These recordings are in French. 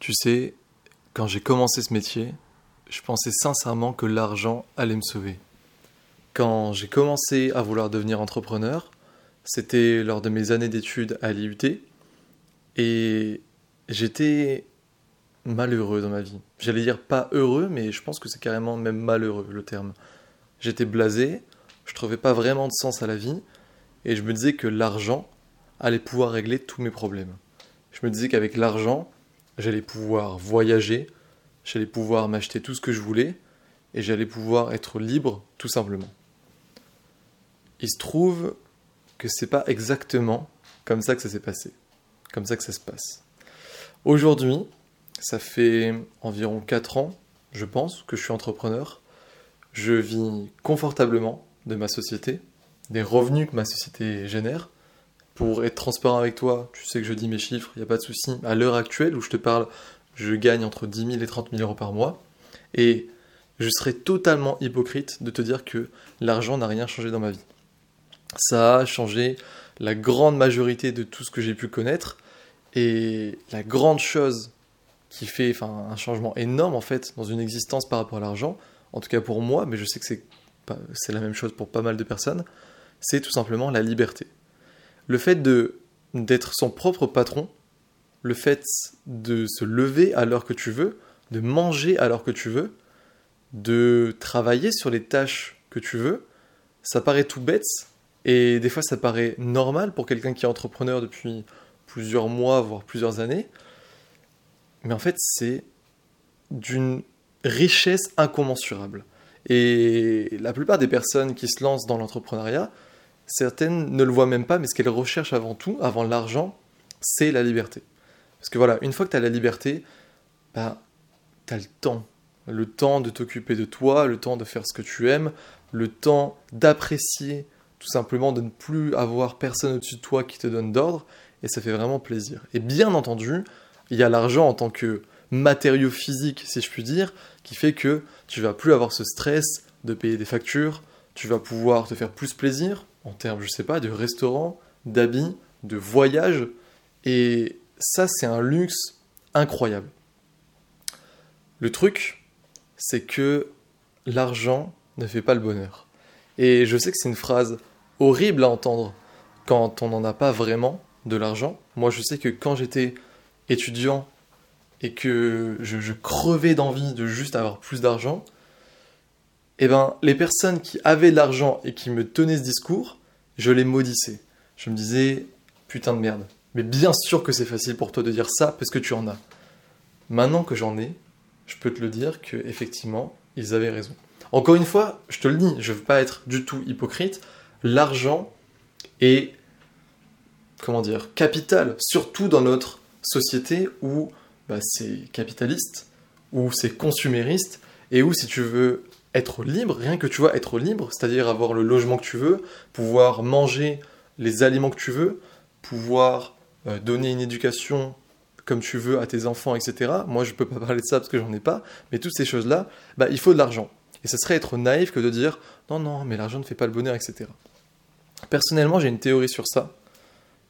Tu sais, quand j'ai commencé ce métier, je pensais sincèrement que l'argent allait me sauver. Quand j'ai commencé à vouloir devenir entrepreneur, c'était lors de mes années d'études à l'IUT, et j'étais malheureux dans ma vie. J'allais dire pas heureux, mais je pense que c'est carrément même malheureux le terme. J'étais blasé, je trouvais pas vraiment de sens à la vie, et je me disais que l'argent allait pouvoir régler tous mes problèmes. Je me disais qu'avec l'argent, j'allais pouvoir voyager, j'allais pouvoir m'acheter tout ce que je voulais, et j'allais pouvoir être libre tout simplement. Il se trouve que c'est pas exactement comme ça que ça s'est passé, comme ça que ça se passe. Aujourd'hui, ça fait environ 4 ans, je pense, que je suis entrepreneur. Je vis confortablement de ma société, des revenus que ma société génère. Pour être transparent avec toi, tu sais que je dis mes chiffres, il n'y a pas de souci. À l'heure actuelle où je te parle, je gagne entre 10 000 et 30 000 euros par mois. Et je serais totalement hypocrite de te dire que l'argent n'a rien changé dans ma vie. Ça a changé la grande majorité de tout ce que j'ai pu connaître. Et la grande chose qui fait un changement énorme en fait dans une existence par rapport à l'argent, en tout cas pour moi, mais je sais que c'est la même chose pour pas mal de personnes, c'est tout simplement la liberté. Le fait de, d'être son propre patron, le fait de se lever à l'heure que tu veux, de manger à l'heure que tu veux, de travailler sur les tâches que tu veux, ça paraît tout bête, et des fois ça paraît normal pour quelqu'un qui est entrepreneur depuis plusieurs mois, voire plusieurs années, mais en fait, c'est d'une richesse incommensurable. Et la plupart des personnes qui se lancent dans l'entrepreneuriat, certaines ne le voient même pas, mais ce qu'elles recherchent avant tout, avant l'argent, c'est la liberté. Parce que voilà, une fois que tu as la liberté, bah, tu as le temps. Le temps de t'occuper de toi, le temps de faire ce que tu aimes, le temps d'apprécier tout simplement de ne plus avoir personne au-dessus de toi qui te donne d'ordre, et ça fait vraiment plaisir. Et bien entendu, il y a l'argent en tant que matériau physique, si je puis dire, qui fait que tu vas plus avoir ce stress de payer des factures, tu vas pouvoir te faire plus plaisir en termes, je sais pas, de restaurant, d'habits, de voyage, et ça c'est un luxe incroyable. Le truc, c'est que l'argent ne fait pas le bonheur. Et je sais que c'est une phrase horrible à entendre quand on n'en a pas vraiment de l'argent. Moi je sais que quand j'étais étudiant et que je, crevais d'envie de juste avoir plus d'argent, eh ben, les personnes qui avaient de l'argent et qui me tenaient ce discours, je les maudissais. Je me disais, putain de merde. Mais bien sûr que c'est facile pour toi de dire ça parce que tu en as. Maintenant que j'en ai, je peux te le dire que effectivement, ils avaient raison. Encore une fois, je te le dis, je ne veux pas être du tout hypocrite. L'argent est, comment dire, capital, surtout dans notre société où bah, c'est capitaliste, où c'est consumériste, et où si tu veux être libre, rien que tu vois être libre, c'est-à-dire avoir le logement que tu veux, pouvoir manger les aliments que tu veux, pouvoir euh, donner une éducation comme tu veux à tes enfants, etc. Moi, je ne peux pas parler de ça parce que j'en ai pas, mais toutes ces choses-là, bah, il faut de l'argent. Et ce serait être naïf que de dire non, non, mais l'argent ne fait pas le bonheur, etc. Personnellement, j'ai une théorie sur ça,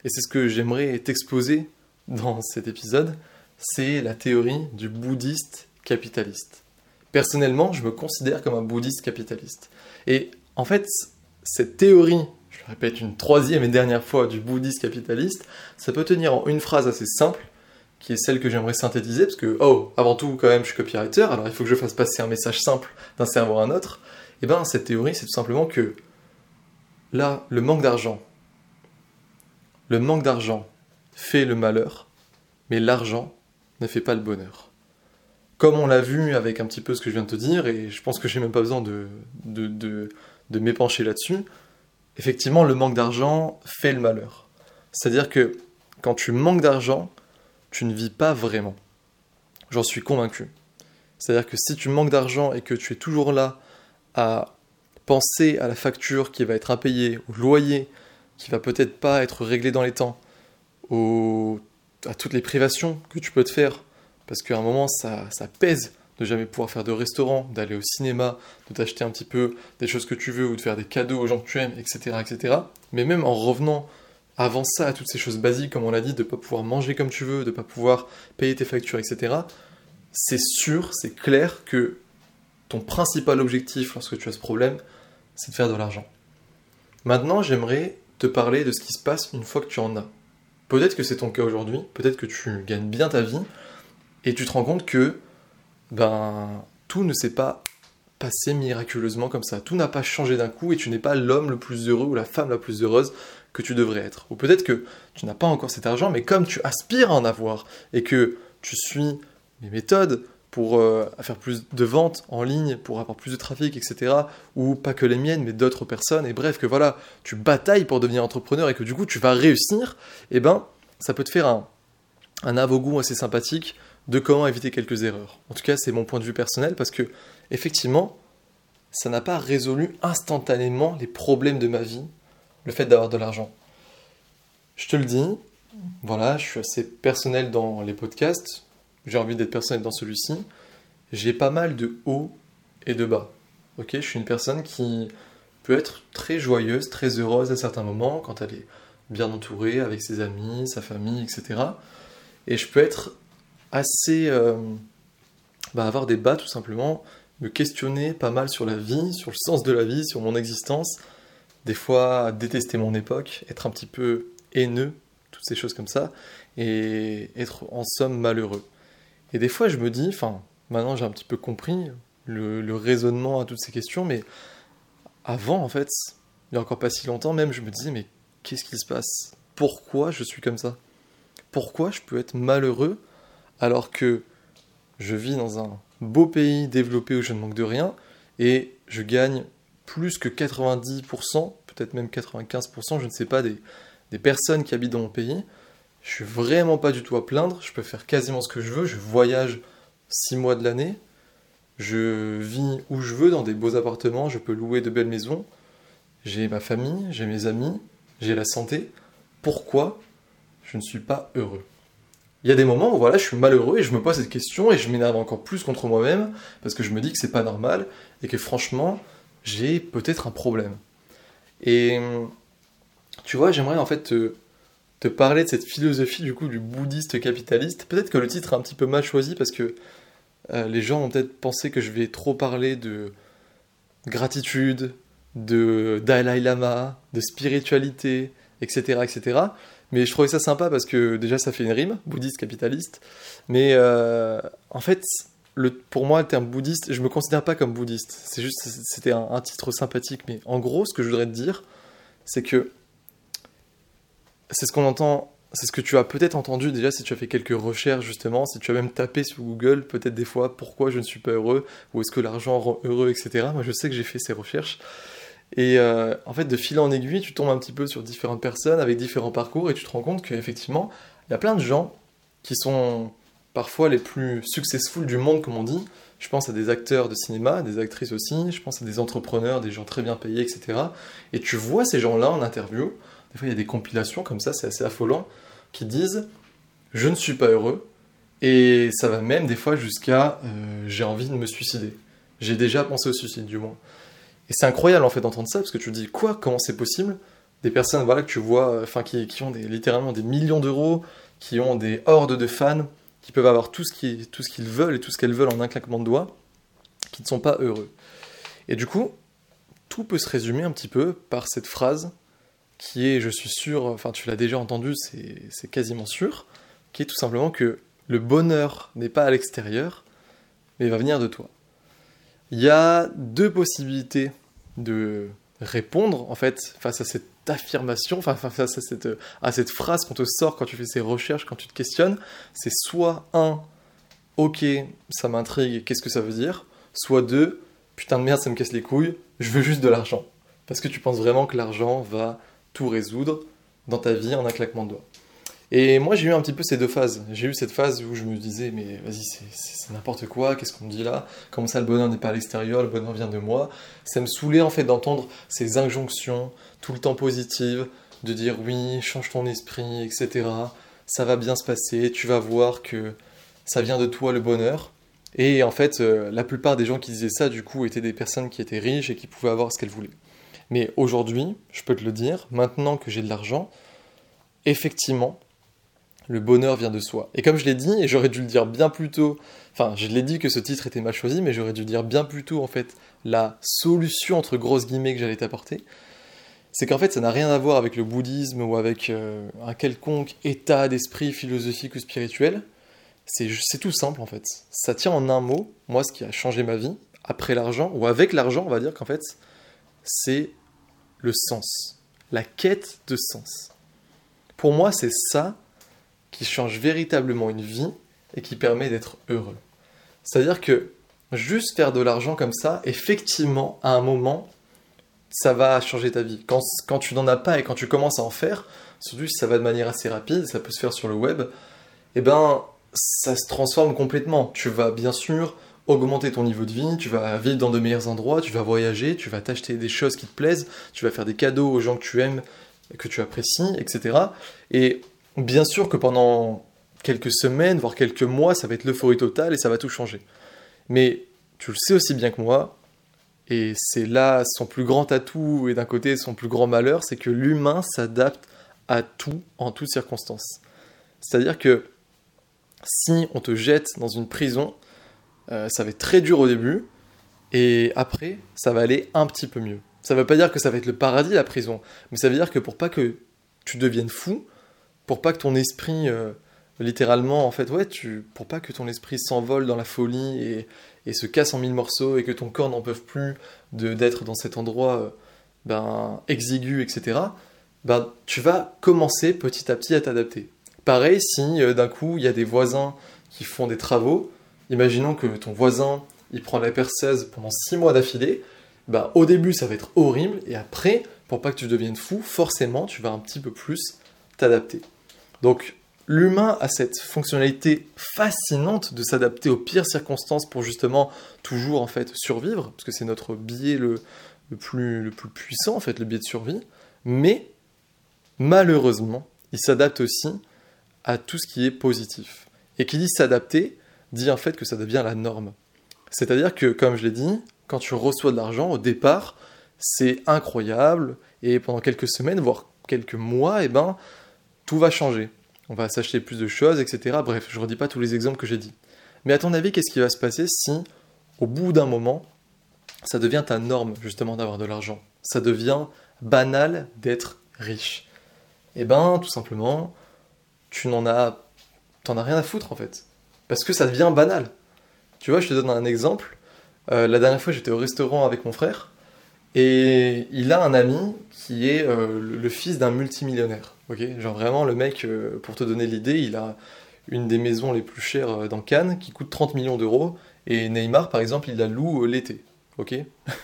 et c'est ce que j'aimerais t'exposer dans cet épisode, c'est la théorie du bouddhiste capitaliste. Personnellement, je me considère comme un bouddhiste capitaliste. Et en fait, cette théorie, je le répète une troisième et dernière fois, du bouddhiste capitaliste, ça peut tenir en une phrase assez simple, qui est celle que j'aimerais synthétiser, parce que, oh, avant tout, quand même, je suis copywriter, alors il faut que je fasse passer un message simple d'un cerveau à un autre. Et eh bien, cette théorie, c'est tout simplement que, là, le manque d'argent, le manque d'argent fait le malheur, mais l'argent ne fait pas le bonheur. Comme on l'a vu avec un petit peu ce que je viens de te dire, et je pense que j'ai même pas besoin de, m'épancher là-dessus, effectivement, le manque d'argent fait le malheur. C'est-à-dire que quand tu manques d'argent, tu ne vis pas vraiment. J'en suis convaincu. C'est-à-dire que si tu manques d'argent et que tu es toujours là à penser à la facture qui va être impayée, au loyer qui va peut-être pas être réglé dans les temps, à toutes les privations que tu peux te faire. Parce qu'à un moment, ça, pèse de jamais pouvoir faire de restaurant, d'aller au cinéma, de t'acheter un petit peu des choses que tu veux ou de faire des cadeaux aux gens que tu aimes, etc. etc. Mais même en revenant avant ça, à toutes ces choses basiques, comme on l'a dit, de ne pas pouvoir manger comme tu veux, de ne pas pouvoir payer tes factures, etc., c'est sûr, c'est clair que ton principal objectif lorsque tu as ce problème, c'est de faire de l'argent. Maintenant, j'aimerais te parler de ce qui se passe une fois que tu en as. Peut-être que c'est ton cas aujourd'hui, peut-être que tu gagnes bien ta vie, et tu te rends compte que ben, tout ne s'est pas passé miraculeusement comme ça. Tout n'a pas changé d'un coup et tu n'es pas l'homme le plus heureux ou la femme la plus heureuse que tu devrais être. Ou peut-être que tu n'as pas encore cet argent, mais comme tu aspires à en avoir et que tu suis mes méthodes pour euh, faire plus de ventes en ligne, pour avoir plus de trafic, etc. Ou pas que les miennes, mais d'autres personnes. Et bref, que voilà, tu batailles pour devenir entrepreneur et que du coup tu vas réussir, eh ben, ça peut te faire un, un assez sympathique de comment éviter quelques erreurs. En tout cas, c'est mon point de vue personnel parce que, effectivement, ça n'a pas résolu instantanément les problèmes de ma vie, le fait d'avoir de l'argent. Je te le dis, voilà, je suis assez personnel dans les podcasts, j'ai envie d'être personnel dans celui-ci. J'ai pas mal de hauts et de bas. Ok, je suis une personne qui peut être très joyeuse, très heureuse à certains moments quand elle est bien entourée avec ses amis, sa famille, etc. Et je peux être assez euh, bah, avoir des bas tout simplement, me questionner pas mal sur la vie, sur le sens de la vie, sur mon existence, des fois détester mon époque, être un petit peu haineux, toutes ces choses comme ça, et être en somme malheureux. Et des fois je me dis, enfin maintenant j'ai un petit peu compris le, raisonnement à toutes ces questions, mais avant en fait, il n'y a encore pas si longtemps même, je me disais mais qu'est-ce qui se passe? Pourquoi je suis comme ça? Pourquoi je peux être malheureux alors que je vis dans un beau pays développé où je ne manque de rien et je gagne plus que 90%, peut-être même 95%, je ne sais pas, des, personnes qui habitent dans mon pays. Je suis vraiment pas du tout à plaindre, je peux faire quasiment ce que je veux, je voyage 6 mois de l'année, je vis où je veux dans des beaux appartements, je peux louer de belles maisons, j'ai ma famille, j'ai mes amis, j'ai la santé. Pourquoi je ne suis pas heureux? Il y a des moments où voilà, je suis malheureux et je me pose cette question et je m'énerve encore plus contre moi-même parce que je me dis que c'est pas normal et que franchement, j'ai peut-être un problème. Et tu vois, j'aimerais en fait te, parler de cette philosophie du coup du bouddhiste capitaliste. Peut-être que le titre est un petit peu mal choisi parce que euh, les gens ont peut-être pensé que je vais trop parler de gratitude, de Dalai Lama, de spiritualité, etc., etc. Mais je trouvais ça sympa parce que déjà ça fait une rime, bouddhiste capitaliste. Mais euh, en fait, pour moi, le terme bouddhiste, je me considère pas comme bouddhiste. C'est juste, c'était un, titre sympathique. Mais en gros, ce que je voudrais te dire, c'est que c'est ce qu'on entend, c'est ce que tu as peut-être entendu déjà si tu as fait quelques recherches justement, si tu as même tapé sur Google, peut-être des fois pourquoi je ne suis pas heureux ou est-ce que l'argent rend heureux, etc. Moi, je sais que j'ai fait ces recherches. Et euh, en fait, de fil en aiguille, tu tombes un petit peu sur différentes personnes avec différents parcours et tu te rends compte qu'effectivement, il y a plein de gens qui sont parfois les plus successful du monde, comme on dit. Je pense à des acteurs de cinéma, des actrices aussi, je pense à des entrepreneurs, des gens très bien payés, etc. Et tu vois ces gens-là en interview, des fois il y a des compilations comme ça, c'est assez affolant, qui disent Je ne suis pas heureux, et ça va même des fois jusqu'à euh, J'ai envie de me suicider. J'ai déjà pensé au suicide, du moins. Et c'est incroyable en fait d'entendre ça parce que tu te dis quoi Comment c'est possible? Des personnes voilà que tu vois, euh, enfin qui, qui, ont des, littéralement des millions d'euros, qui ont des hordes de fans, qui peuvent avoir tout ce qu'ils tout ce qu'ils veulent et tout ce qu'elles veulent en un claquement de doigts, qui ne sont pas heureux. Et du coup, tout peut se résumer un petit peu par cette phrase qui est, je suis sûr, enfin tu l'as déjà entendu, c'est quasiment sûr, qui est tout simplement que le bonheur n'est pas à l'extérieur, mais va venir de toi. Il y a deux possibilités de répondre en fait face à cette affirmation, enfin face à cette, à cette phrase qu'on te sort quand tu fais ces recherches, quand tu te questionnes, c'est soit un, ok, ça m'intrigue, qu'est-ce que ça veut dire, soit deux, putain de merde, ça me casse les couilles, je veux juste de l'argent. Parce que tu penses vraiment que l'argent va tout résoudre dans ta vie en un claquement de doigts. Et moi, j'ai eu un petit peu ces deux phases. J'ai eu cette phase où je me disais, mais vas-y, c'est n'importe quoi, qu'est-ce qu'on me dit là? Comment ça, le bonheur n'est pas à l'extérieur, le bonheur vient de moi? Ça me saoulait en fait d'entendre ces injonctions tout le temps positives, de dire oui, change ton esprit, etc. Ça va bien se passer, tu vas voir que ça vient de toi le bonheur. Et en fait, euh, la plupart des gens qui disaient ça, du coup, étaient des personnes qui étaient riches et qui pouvaient avoir ce qu'elles voulaient. Mais aujourd'hui, je peux te le dire, maintenant que j'ai de l'argent, effectivement, le bonheur vient de soi. Et comme je l'ai dit, et j'aurais dû le dire bien plus tôt, enfin, je l'ai dit que ce titre était mal choisi, mais j'aurais dû dire bien plus tôt, en fait, la solution, entre grosses guillemets, que j'allais t'apporter, c'est qu'en fait, ça n'a rien à voir avec le bouddhisme ou avec euh, un quelconque état d'esprit philosophique ou spirituel. C'est tout simple, en fait. Ça tient en un mot, moi, ce qui a changé ma vie, après l'argent, ou avec l'argent, on va dire qu'en fait, c'est le sens, la quête de sens. Pour moi, c'est ça qui change véritablement une vie et qui permet d'être heureux. C'est-à-dire que juste faire de l'argent comme ça, effectivement, à un moment, ça va changer ta vie. Quand, quand tu n'en as pas et quand tu commences à en faire, surtout si ça va de manière assez rapide, ça peut se faire sur le web, eh ben, ça se transforme complètement. Tu vas bien sûr augmenter ton niveau de vie, tu vas vivre dans de meilleurs endroits, tu vas voyager, tu vas t'acheter des choses qui te plaisent, tu vas faire des cadeaux aux gens que tu aimes, que tu apprécies, etc. Et bien sûr que pendant quelques semaines, voire quelques mois, ça va être l'euphorie totale et ça va tout changer. Mais tu le sais aussi bien que moi, et c'est là son plus grand atout et d'un côté son plus grand malheur, c'est que l'humain s'adapte à tout en toutes circonstances. C'est-à-dire que si on te jette dans une prison, euh, ça va être très dur au début, et après, ça va aller un petit peu mieux. Ça ne veut pas dire que ça va être le paradis, la prison, mais ça veut dire que pour pas que tu deviennes fou, pour pas que ton esprit, euh, littéralement, en fait, ouais, tu, pour pas que ton esprit s'envole dans la folie et, se casse en mille morceaux et que ton corps n'en peut plus d'être dans cet endroit euh, ben, exigu, etc., ben, tu vas commencer petit à petit à t'adapter. Pareil, si euh, d'un coup, il y a des voisins qui font des travaux, imaginons que ton voisin, il prend la perceuse pendant six mois d'affilée, ben, au début, ça va être horrible, et après, pour pas que tu deviennes fou, forcément, tu vas un petit peu plus t'adapter. Donc l'humain a cette fonctionnalité fascinante de s'adapter aux pires circonstances pour justement toujours en fait survivre, parce que c'est notre biais le, plus, puissant en fait, le biais de survie. Mais malheureusement, il s'adapte aussi à tout ce qui est positif. Et qui dit s'adapter, dit en fait que ça devient la norme. C'est-à-dire que, comme je l'ai dit, quand tu reçois de l'argent, au départ, c'est incroyable, et pendant quelques semaines, voire quelques mois, eh ben, tout va changer. On va s'acheter plus de choses, etc. Bref, je ne redis pas tous les exemples que j'ai dit. Mais à ton avis, qu'est-ce qui va se passer si, au bout d'un moment, ça devient ta norme, justement, d'avoir de l'argent? Ça devient banal d'être riche. Eh ben, tout simplement, tu n'en as, t'en as rien à foutre, en fait. Parce que ça devient banal. Tu vois, je te donne un exemple. Euh, la dernière fois, j'étais au restaurant avec mon frère, et il a un ami qui est euh, le fils d'un multimillionnaire. Ok, genre vraiment le mec, euh, pour te donner l'idée, il a une des maisons les plus chères euh, dans Cannes qui coûte 30 millions d'euros et Neymar par exemple il la loue l'été. Ok?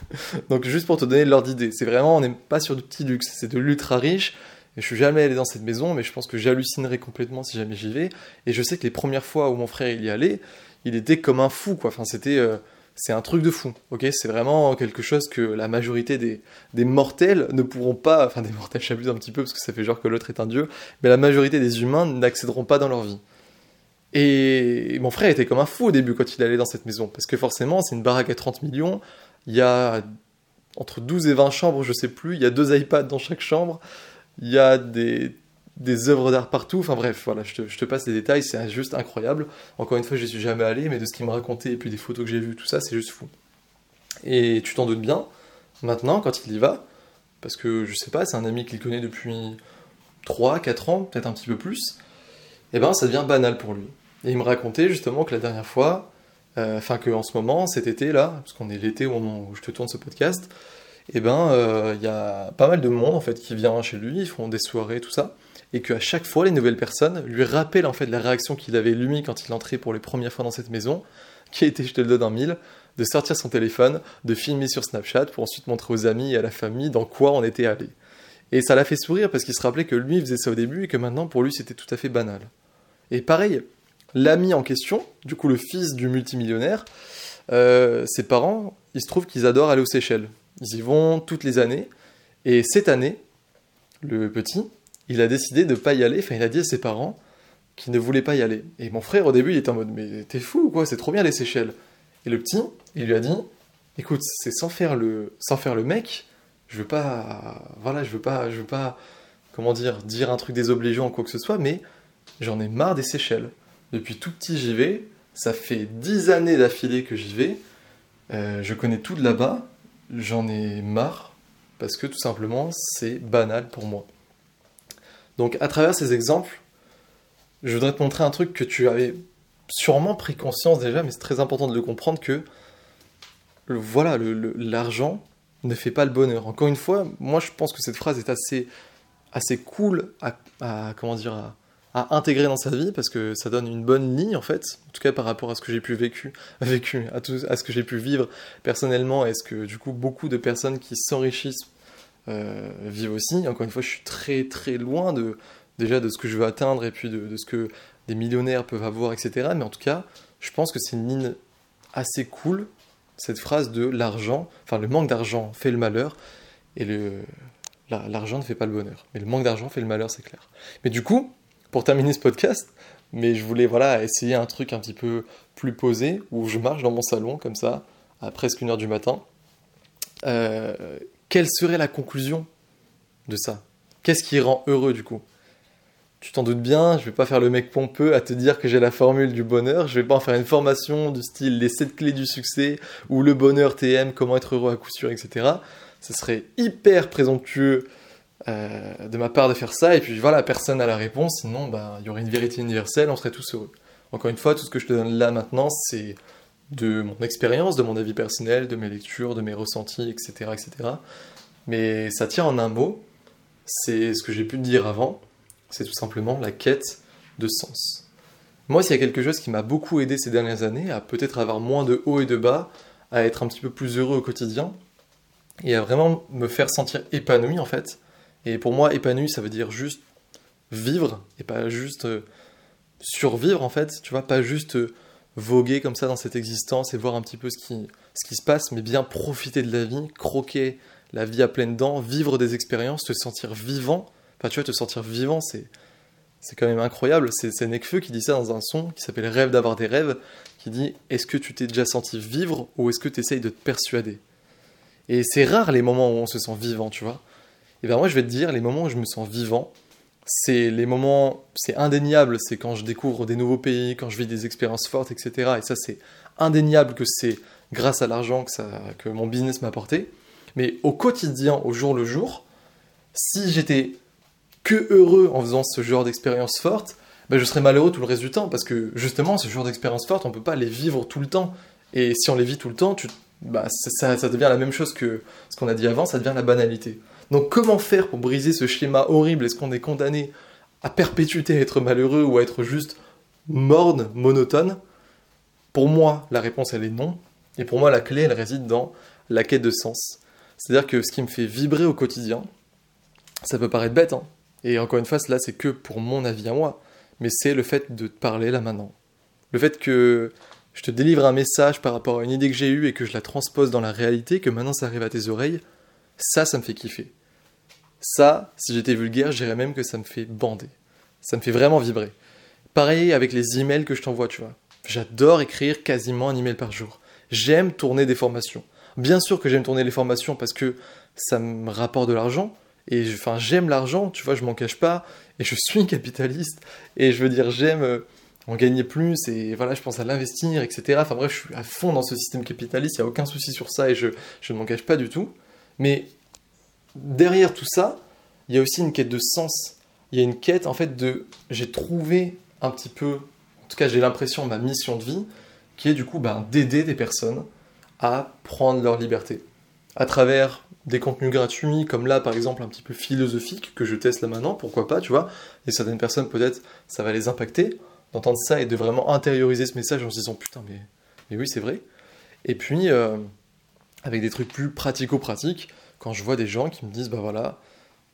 Donc juste pour te donner l'ordre d'idée, c'est vraiment on n'est pas sur du petit luxe, c'est de l'ultra riche. Et je suis jamais allé dans cette maison, mais je pense que j'hallucinerais complètement si jamais j'y vais. Et je sais que les premières fois où mon frère y allait, il était comme un fou quoi. Enfin c'était c'est un truc de fou, ok? C'est vraiment quelque chose que la majorité des, mortels ne pourront pas, enfin des mortels j'abuse un petit peu parce que ça fait genre que l'autre est un dieu, mais la majorité des humains n'accéderont pas dans leur vie. Et mon frère était comme un fou au début quand il allait dans cette maison, parce que forcément c'est une baraque à 30 millions, il y a entre 12 et 20 chambres, je sais plus, il y a deux iPads dans chaque chambre, il y a des des œuvres d'art partout. Enfin bref, voilà, je te, passe les détails, c'est juste incroyable. Encore une fois, je suis jamais allé, mais de ce qu'il me racontait et puis des photos que j'ai vues, tout ça, c'est juste fou. Et tu t'en doutes bien, maintenant, quand il y va, parce que je sais pas, c'est un ami qu'il connaît depuis 3, 4 ans, peut-être un petit peu plus, et eh ben ça devient banal pour lui. Et il me racontait justement que la dernière fois, euh, enfin que en ce moment, cet été là, parce qu'on est l'été où je te tourne ce podcast, et eh ben euh, il y a pas mal de monde en fait qui vient chez lui, ils font des soirées, tout ça et qu'à chaque fois, les nouvelles personnes lui rappellent en fait la réaction qu'il avait lui quand il entrait pour les premières fois dans cette maison, qui été, je te le donne en mille, de sortir son téléphone, de filmer sur Snapchat pour ensuite montrer aux amis et à la famille dans quoi on était allé. Et ça l'a fait sourire parce qu'il se rappelait que lui faisait ça au début et que maintenant pour lui c'était tout à fait banal. Et pareil, l'ami en question, du coup le fils du multimillionnaire, euh, ses parents, il se trouve qu'ils adorent aller aux Seychelles. Ils y vont toutes les années. Et cette année, le petit, il a décidé de pas y aller. Enfin, il a dit à ses parents qu'il ne voulait pas y aller. Et mon frère, au début, il était en mode Mais t'es fou ou quoi C'est trop bien les Seychelles. Et le petit, il lui a dit Écoute, c'est sans faire le, sans faire le mec. Je veux pas, voilà, je veux pas, je veux pas, comment dire, dire un truc désobligeant ou quoi que ce soit, mais j'en ai marre des Seychelles. Depuis tout petit, j'y vais. Ça fait dix années d'affilée que j'y vais. Euh, je connais tout de là-bas. J'en ai marre parce que tout simplement, c'est banal pour moi. Donc, à travers ces exemples, je voudrais te montrer un truc que tu avais sûrement pris conscience déjà, mais c'est très important de le comprendre que voilà, l'argent ne fait pas le bonheur. Encore une fois, moi je pense que cette phrase est assez, cool à, comment dire, à, intégrer dans sa vie parce que ça donne une bonne ligne en fait, en tout cas par rapport à ce que j'ai pu vécu, à, à ce que j'ai pu vivre personnellement et ce que du coup beaucoup de personnes qui s'enrichissent euh, vivent aussi. Encore une fois, je suis très très loin de déjà de ce que je veux atteindre et puis de, ce que des millionnaires peuvent avoir, etc. Mais en tout cas, je pense que c'est une ligne assez cool cette phrase de l'argent, enfin le manque d'argent fait le malheur, et le, l'argent ne fait pas le bonheur. Mais le manque d'argent fait le malheur, c'est clair. Mais du coup, pour terminer ce podcast, mais je voulais voilà essayer un truc un petit peu plus posé, où je marche dans mon salon comme ça, à presque une heure du matin. Euh, quelle serait la conclusion de ça? Qu'est-ce qui rend heureux du coup? Tu t'en doutes bien, je vais pas faire le mec pompeux à te dire que j'ai la formule du bonheur, je vais pas en faire une formation du style les 7 clés du succès ou le bonheur TM, comment être heureux à coup sûr, etc. Ce serait hyper présomptueux euh, de ma part de faire ça, et puis voilà, personne n'a la réponse, sinon bah, il y aurait une vérité universelle, on serait tous heureux. Encore une fois, tout ce que je te donne là maintenant, c'est de mon expérience, de mon avis personnel, de mes lectures, de mes ressentis, etc. etc. Mais ça tient en un mot, c'est ce que j'ai pu dire avant, c'est tout simplement la quête de sens. Moi, s'il y a quelque chose qui m'a beaucoup aidé ces dernières années à peut-être avoir moins de hauts et de bas, à être un petit peu plus heureux au quotidien, et à vraiment me faire sentir épanoui en fait. Et pour moi, épanoui, ça veut dire juste vivre, et pas juste euh, survivre en fait, tu vois, pas juste euh, voguer comme ça dans cette existence et voir un petit peu ce qui, ce qui se passe, mais bien profiter de la vie, croquer la vie à pleines dents, vivre des expériences, se sentir vivant Enfin, tu vois, te sentir vivant, c'est, c'est quand même incroyable. C'est, c'est Nekfeu qui dit ça dans un son qui s'appelle Rêve d'avoir des rêves, qui dit Est-ce que tu t'es déjà senti vivre ou est-ce que tu essayes de te persuader? Et c'est rare les moments où on se sent vivant, tu vois. Et bien moi, je vais te dire, les moments où je me sens vivant, c'est les moments, c'est indéniable, c'est quand je découvre des nouveaux pays, quand je vis des expériences fortes, etc. Et ça, c'est indéniable que c'est grâce à l'argent que, que mon business m'a apporté. Mais au quotidien, au jour le jour, si j'étais que heureux en faisant ce genre d'expérience forte, ben je serais malheureux tout le reste du temps, parce que justement, ce genre d'expérience forte, on peut pas les vivre tout le temps. Et si on les vit tout le temps, bah, ça, ça, devient la même chose que ce qu'on a dit avant, ça devient la banalité. Donc comment faire pour briser ce schéma horrible? Est-ce qu'on est condamné à perpétuité à être malheureux ou à être juste morne, monotone? Pour moi, la réponse, elle est non. Et pour moi, la clé, elle réside dans la quête de sens. C'est-à-dire que ce qui me fait vibrer au quotidien, ça peut paraître bête, hein, et encore une fois, cela c'est que pour mon avis à moi, mais c'est le fait de te parler là maintenant. Le fait que je te délivre un message par rapport à une idée que j'ai eue et que je la transpose dans la réalité, que maintenant ça arrive à tes oreilles, ça, ça me fait kiffer. Ça, si j'étais vulgaire, je dirais même que ça me fait bander. Ça me fait vraiment vibrer. Pareil avec les emails que je t'envoie, tu vois. J'adore écrire quasiment un email par jour. J'aime tourner des formations. Bien sûr que j'aime tourner les formations parce que ça me rapporte de l'argent, et enfin, j'aime l'argent, tu vois, je m'en cache pas. Et je suis capitaliste. Et je veux dire, j'aime euh, en gagner plus. Et voilà, je pense à l'investir, etc. Enfin bref, je suis à fond dans ce système capitaliste. Il n'y a aucun souci sur ça et je, je ne m'en cache pas du tout. Mais derrière tout ça, il y a aussi une quête de sens. Il y a une quête, en fait, de. J'ai trouvé un petit peu. En tout cas, j'ai l'impression, ma mission de vie, qui est du coup ben, d'aider des personnes à prendre leur liberté. À travers des contenus gratuits, comme là par exemple un petit peu philosophique, que je teste là maintenant, pourquoi pas, tu vois. Et certaines personnes peut-être ça va les impacter d'entendre ça et de vraiment intérioriser ce message en se disant putain mais, mais oui c'est vrai. Et puis euh, avec des trucs plus pratico-pratiques, quand je vois des gens qui me disent bah voilà,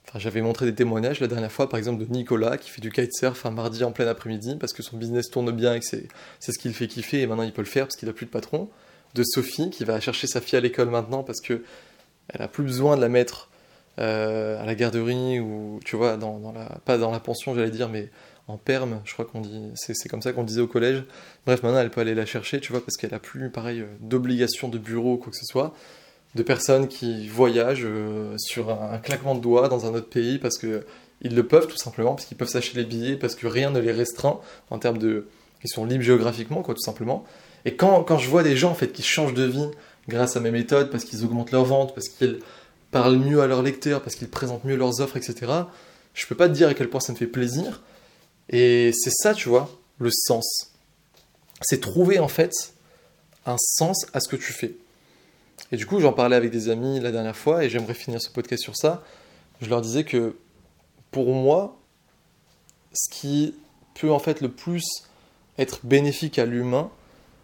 enfin j'avais montré des témoignages la dernière fois par exemple de Nicolas qui fait du kitesurf un mardi en plein après-midi parce que son business tourne bien et que c'est, ce qu'il fait kiffer et maintenant il peut le faire parce qu'il a plus de patron. De Sophie qui va chercher sa fille à l'école maintenant parce que elle a plus besoin de la mettre euh, à la garderie ou tu vois dans, la pas dans la pension j'allais dire mais en perme je crois qu'on dit c'est comme ça qu'on disait au collège bref maintenant elle peut aller la chercher tu vois parce qu'elle a plus pareil d'obligation de bureau ou quoi que ce soit de personnes qui voyagent euh, sur un, claquement de doigts dans un autre pays parce que ils le peuvent tout simplement, parce qu'ils peuvent s'acheter les billets, parce que rien ne les restreint en termes de. Ils sont libres géographiquement, quoi, tout simplement. Et quand, quand je vois des gens en fait qui changent de vie grâce à mes méthodes, parce qu'ils augmentent leurs ventes, parce qu'ils parlent mieux à leurs lecteurs, parce qu'ils présentent mieux leurs offres, etc., je peux pas te dire à quel point ça me fait plaisir. Et c'est ça, tu vois, le sens. C'est trouver en fait un sens à ce que tu fais. Et du coup, j'en parlais avec des amis la dernière fois et j'aimerais finir ce podcast sur ça. Je leur disais que pour moi, ce qui peut en fait le plus être bénéfique à l'humain,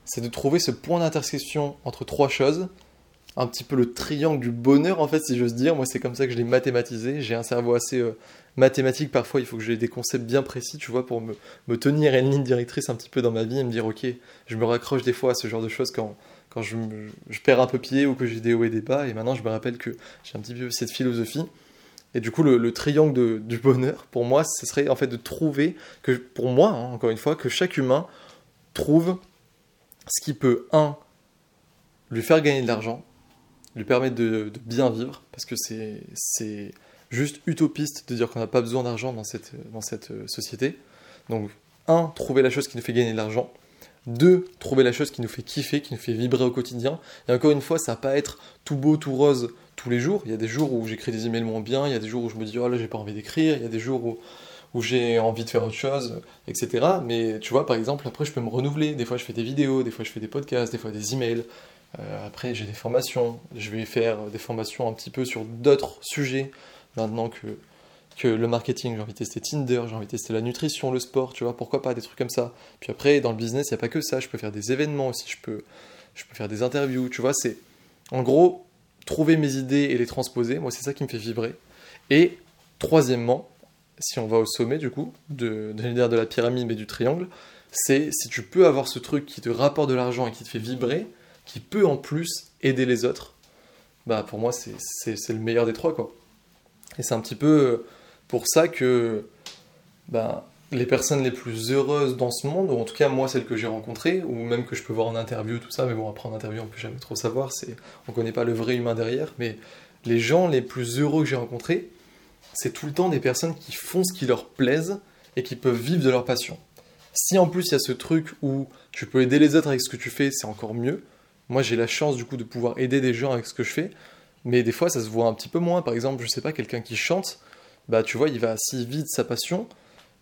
c'est de trouver ce point d'intersection entre trois choses. Un petit peu le triangle du bonheur, en fait, si j'ose dire. Moi, c'est comme ça que je l'ai mathématisé. J'ai un cerveau assez euh, mathématique. Parfois, il faut que j'ai des concepts bien précis, tu vois, pour me, me, tenir une ligne directrice un petit peu dans ma vie et me dire, ok, je me raccroche des fois à ce genre de choses quand, quand je, perds un peu pied ou que j'ai des hauts et des bas. Et maintenant, je me rappelle que j'ai un petit peu cette philosophie. Et du coup, le, triangle du bonheur, pour moi, ce serait en fait de trouver que, pour moi, hein, encore une fois, que chaque humain trouve ce qui peut, un, lui faire gagner de l'argent, lui permettre de, bien vivre, parce que c'est juste utopiste de dire qu'on n'a pas besoin d'argent dans cette, dans cette euh, société. Donc, un, trouver la chose qui nous fait gagner de l'argent. Deux, trouver la chose qui nous fait kiffer, qui nous fait vibrer au quotidien. Et encore une fois, ça va pas être tout beau, tout rose tous les jours. Il y a des jours où j'écris des emails moins bien, il y a des jours où je me dis, oh là, j'ai pas envie d'écrire, il y a des jours où où j'ai envie de faire autre chose, etc. Mais tu vois, par exemple, après, je peux me renouveler. Des fois, je fais des vidéos, des fois, je fais des podcasts, des fois, des emails. Euh, après, j'ai des formations. Je vais faire des formations un petit peu sur d'autres sujets. Maintenant que, que le marketing, j'ai envie de tester Tinder, j'ai envie de tester la nutrition, le sport, tu vois, pourquoi pas, des trucs comme ça. Puis après, dans le business, il n'y a pas que ça. Je peux faire des événements aussi, je peux, je peux faire des interviews, tu vois. C'est, en gros, trouver mes idées et les transposer. Moi, c'est ça qui me fait vibrer. Et troisièmement, si on va au sommet du coup, de, de l'idée de la pyramide mais du triangle, c'est si tu peux avoir ce truc qui te rapporte de l'argent et qui te fait vibrer, qui peut en plus aider les autres, bah pour moi c'est le meilleur des trois quoi. Et c'est un petit peu pour ça que bah, les personnes les plus heureuses dans ce monde, ou en tout cas moi celles que j'ai rencontrées, ou même que je peux voir en interview, tout ça, mais bon après en interview on peut jamais trop savoir, c'est on connaît pas le vrai humain derrière, mais les gens les plus heureux que j'ai rencontrés, c'est tout le temps des personnes qui font ce qui leur plaise et qui peuvent vivre de leur passion. Si en plus il y a ce truc où tu peux aider les autres avec ce que tu fais, c'est encore mieux. Moi j'ai la chance du coup de pouvoir aider des gens avec ce que je fais, mais des fois ça se voit un petit peu moins. Par exemple, je sais pas, quelqu'un qui chante, bah tu vois, il va si vite sa passion,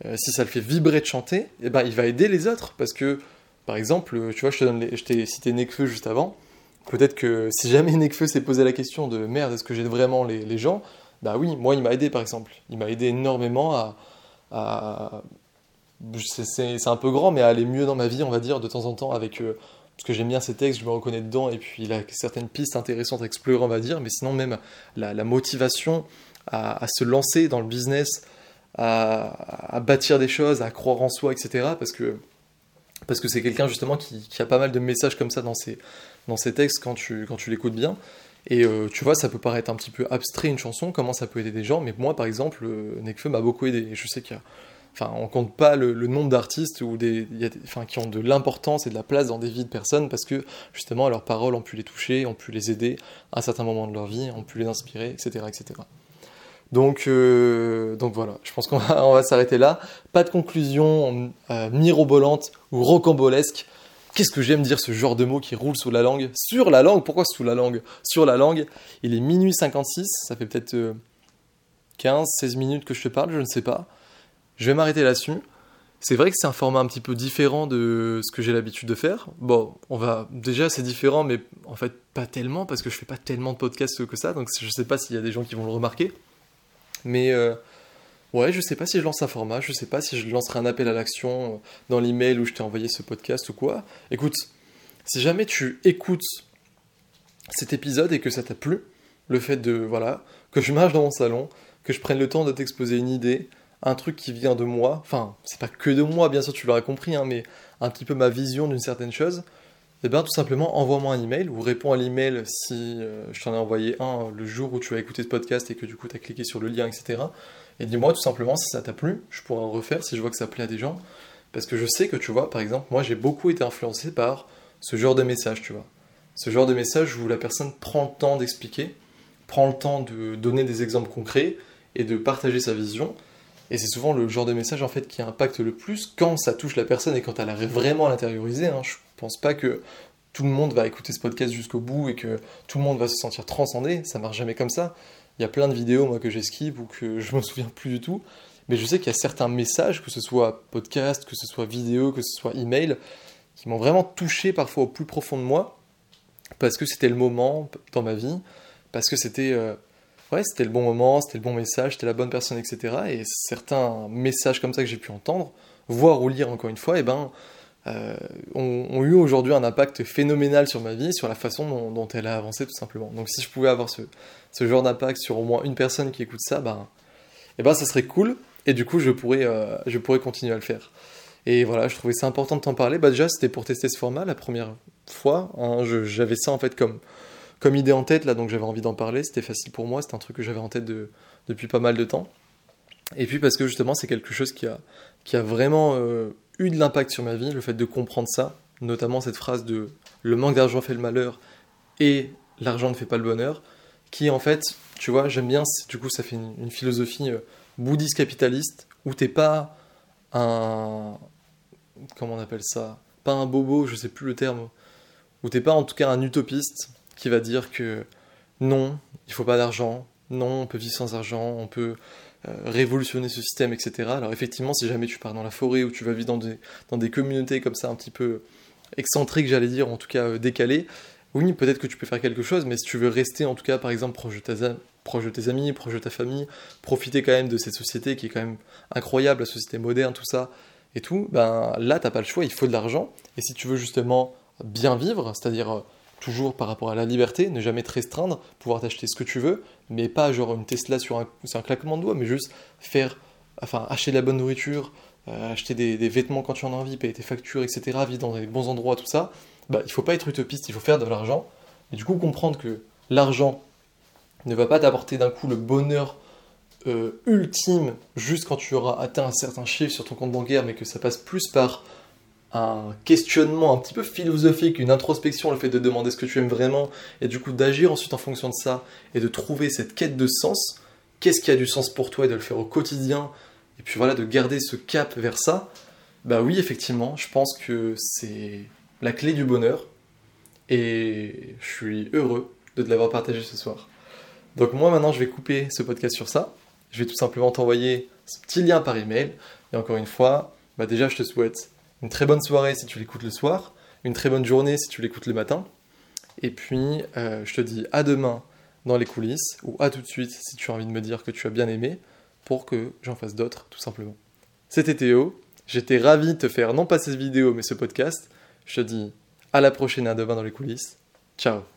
euh, si ça le fait vibrer de chanter, et eh ben il va aider les autres parce que par exemple, tu vois, je te donne je t'ai cité Nekfeu juste avant. Peut-être que si jamais Nekfeu s'est posé la question de merde, est-ce que j'aide vraiment les gens? Bah oui, moi il m'a aidé par exemple. Il m'a aidé énormément à, c'est un peu grand, mais à aller mieux dans ma vie, on va dire, de temps en temps, avec euh, parce que j'aime bien ses textes, je me reconnais dedans, et puis il a certaines pistes intéressantes à explorer, on va dire, mais sinon même la, motivation à, se lancer dans le business, à, bâtir des choses, à croire en soi, etc. Parce que parce que c'est quelqu'un justement qui, a pas mal de messages comme ça dans ses, dans ses textes quand tu, quand tu l'écoutes bien. Et euh, tu vois, ça peut paraître un petit peu abstrait une chanson, comment ça peut aider des gens, mais moi par exemple, euh, Nekfeu m'a beaucoup aidé. Je sais qu'il y. Enfin, on compte pas le, nombre d'artistes ou des, enfin, qui ont de l'importance et de la place dans des vies de personnes parce que justement leurs paroles ont pu les toucher, ont pu les aider à un certain moment de leur vie, ont pu les inspirer, etc. etc. Donc, euh, donc voilà, je pense qu'on va, s'arrêter là. Pas de conclusion mirobolante ou rocambolesque. Qu'est-ce que j'aime dire ce genre de mot qui roule sous la langue? Sur la langue Pourquoi sous la langue? Sur la langue. Il est minuit 56, ça fait peut-être 15, euh, 16 minutes que je te parle, je ne sais pas. Je vais m'arrêter là-dessus. C'est vrai que c'est un format un petit peu différent de ce que j'ai l'habitude de faire. Bon, on va déjà c'est différent, mais en fait pas tellement parce que je fais pas tellement de podcasts que ça, donc je sais pas s'il y a des gens qui vont le remarquer. Mais euh, Ouais, je sais pas si je lance un format, je sais pas si je lancerai un appel à l'action euh, dans l'email où je t'ai envoyé ce podcast ou quoi. Écoute, si jamais tu écoutes cet épisode et que ça t'a plu, le fait de, voilà, que je marche dans mon salon, que je prenne le temps de t'exposer une idée, un truc qui vient de moi, enfin, c'est pas que de moi, bien sûr, tu l'auras compris, hein, mais un petit peu ma vision d'une certaine chose, eh bien tout simplement envoie-moi un email ou réponds à l'email si euh, je t'en ai envoyé un le jour où tu as écouté ce podcast et que du coup tu as cliqué sur le lien, etc. Et dis-moi tout simplement si ça t'a plu, je pourrais en refaire si je vois que ça plaît à des gens. Parce que je sais que tu vois, par exemple, moi j'ai beaucoup été influencé par ce genre de message, tu vois. Ce genre de message où la personne prend le temps d'expliquer, prend le temps de donner des exemples concrets et de partager sa vision. Et c'est souvent le genre de message en fait qui impacte le plus quand ça touche la personne et quand elle arrive vraiment à l'intérioriser. Hein. Je pense pas que tout le monde va écouter ce podcast jusqu'au bout et que tout le monde va se sentir transcendé. Ça marche jamais comme ça. Il y a plein de vidéos moi que j'esquive ou que je me souviens plus du tout. Mais je sais qu'il y a certains messages, que ce soit podcast, que ce soit vidéo, que ce soit email, qui m'ont vraiment touché parfois au plus profond de moi parce que c'était le moment dans ma vie, parce que c'était euh, ouais, c'était le bon moment, c'était le bon message, c'était la bonne personne, etc. Et certains messages comme ça que j'ai pu entendre, voir ou lire encore une fois, eh ben, euh, ont, eu aujourd'hui un impact phénoménal sur ma vie, sur la façon dont, elle a avancé tout simplement. Donc si je pouvais avoir ce, genre d'impact sur au moins une personne qui écoute ça, ben, eh ben ça serait cool, et du coup je pourrais, euh, je pourrais continuer à le faire. Et voilà, je trouvais ça important de t'en parler. Bah déjà, c'était pour tester ce format la première fois. Hein. j'avais ça en fait comme, comme idée en tête, là, donc j'avais envie d'en parler. C'était facile pour moi, c'était un truc que j'avais en tête de, depuis pas mal de temps. Et puis parce que justement, c'est quelque chose qui a, qui a vraiment euh, eu de l'impact sur ma vie, le fait de comprendre ça, notamment cette phrase de le manque d'argent fait le malheur et l'argent ne fait pas le bonheur, qui en fait, tu vois, j'aime bien, du coup, ça fait une, philosophie euh, bouddhiste capitaliste où t'es pas un, comment on appelle ça? Pas un bobo, je sais plus le terme. Ou t'es pas en tout cas un utopiste qui va dire que non, il faut pas d'argent, non, on peut vivre sans argent, on peut euh, révolutionner ce système, etc. Alors effectivement, si jamais tu pars dans la forêt ou tu vas vivre dans des, dans des communautés comme ça un petit peu excentriques, j'allais dire, en tout cas euh, décalées, oui, peut-être que tu peux faire quelque chose, mais si tu veux rester en tout cas, par exemple, proche de, proche de tes amis, proche de ta famille, profiter quand même de cette société qui est quand même incroyable, la société moderne, tout ça, et tout, ben là, t'as pas le choix, il faut de l'argent. Et si tu veux justement bien vivre, c'est-à-dire euh, toujours par rapport à la liberté, ne jamais te restreindre, pouvoir t'acheter ce que tu veux, mais pas genre une Tesla sur un, un claquement de doigts, mais juste faire, enfin, acheter de la bonne nourriture, euh, acheter des, vêtements quand tu en as envie, payer tes factures, etc., vivre dans des bons endroits, tout ça, bah, il faut pas être utopiste, il faut faire de l'argent. Et du coup, comprendre que l'argent ne va pas t'apporter d'un coup le bonheur euh, ultime juste quand tu auras atteint un certain chiffre sur ton compte bancaire, mais que ça passe plus par un questionnement un petit peu philosophique, une introspection, le fait de demander ce que tu aimes vraiment, et du coup d'agir ensuite en fonction de ça, et de trouver cette quête de sens, qu'est-ce qui a du sens pour toi, et de le faire au quotidien, et puis voilà, de garder ce cap vers ça, bah oui, effectivement, je pense que c'est la clé du bonheur, et je suis heureux de te l'avoir partagé ce soir. Donc moi maintenant je vais couper ce podcast sur ça, je vais tout simplement t'envoyer ce petit lien par email. Et encore une fois, bah déjà, je te souhaite une très bonne soirée si tu l'écoutes le soir, une très bonne journée si tu l'écoutes le matin. Et puis, euh, je te dis à demain dans les coulisses, ou à tout de suite si tu as envie de me dire que tu as bien aimé, pour que j'en fasse d'autres, tout simplement. C'était Théo, j'étais ravi de te faire non pas cette vidéo, mais ce podcast. Je te dis à la prochaine à demain dans les coulisses. Ciao